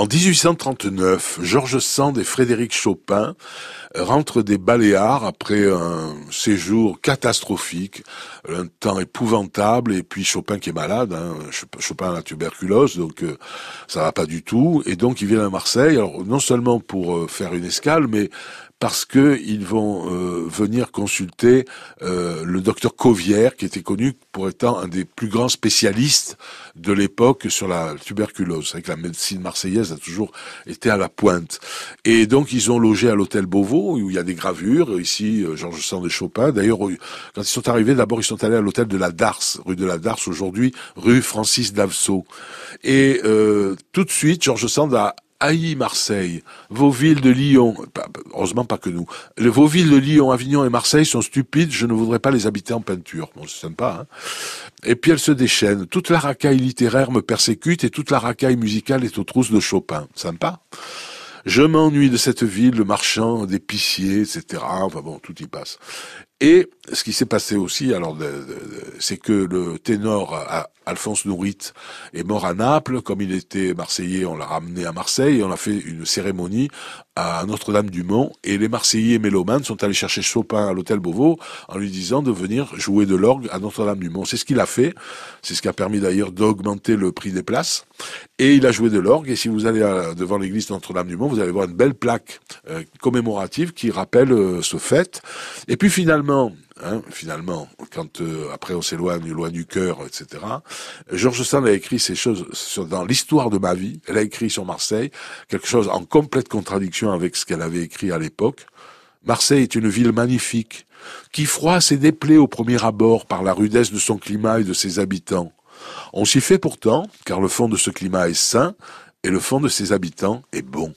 En 1839, Georges Sand et Frédéric Chopin rentrent des Baléares après un séjour catastrophique, un temps épouvantable, et puis Chopin qui est malade, hein, Chopin a la tuberculose, donc euh, ça va pas du tout, et donc ils viennent à Marseille, alors non seulement pour euh, faire une escale, mais parce que ils vont euh, venir consulter euh, le docteur Covière, qui était connu pour étant un des plus grands spécialistes de l'époque sur la tuberculose. Que la médecine marseillaise a toujours été à la pointe. Et donc ils ont logé à l'hôtel Beauvau, où il y a des gravures. Ici, euh, Georges Sand et Chopin. D'ailleurs, quand ils sont arrivés, d'abord ils sont allés à l'hôtel de la Darse, rue de la Darse, aujourd'hui rue Francis Davso. Et tout de suite, Georges Sand a haï Marseille, vos villes de Lyon, heureusement pas que nous, vos villes de Lyon, Avignon et Marseille sont stupides, je ne voudrais pas les habiter en peinture. Bon, c'est sympa, hein Et puis elle se déchaîne. Toute la racaille littéraire me persécute et toute la racaille musicale est aux trousses de Chopin. Sympa je m'ennuie de cette ville, le marchand d'épiciers, etc. Enfin bon, tout y passe. Et ce qui s'est passé aussi, alors, c'est que le ténor Alphonse Nourit est mort à Naples. Comme il était marseillais, on l'a ramené à Marseille et on a fait une cérémonie à Notre-Dame-du-Mont. Et les Marseillais mélomanes sont allés chercher Chopin à l'hôtel Beauvau en lui disant de venir jouer de l'orgue à Notre-Dame-du-Mont. C'est ce qu'il a fait. C'est ce qui a permis d'ailleurs d'augmenter le prix des places. Et il a joué de l'orgue. Et si vous allez devant l'église Notre-Dame-du-Mont, vous allez voir une belle plaque euh, commémorative qui rappelle euh, ce fait. Et puis finalement, Hein, finalement, quand euh, après on s'éloigne loin du cœur, etc. Georges Sand a écrit ces choses dans l'histoire de ma vie. Elle a écrit sur Marseille quelque chose en complète contradiction avec ce qu'elle avait écrit à l'époque. Marseille est une ville magnifique qui froisse et déplaît au premier abord par la rudesse de son climat et de ses habitants. On s'y fait pourtant, car le fond de ce climat est sain et le fond de ses habitants est bon.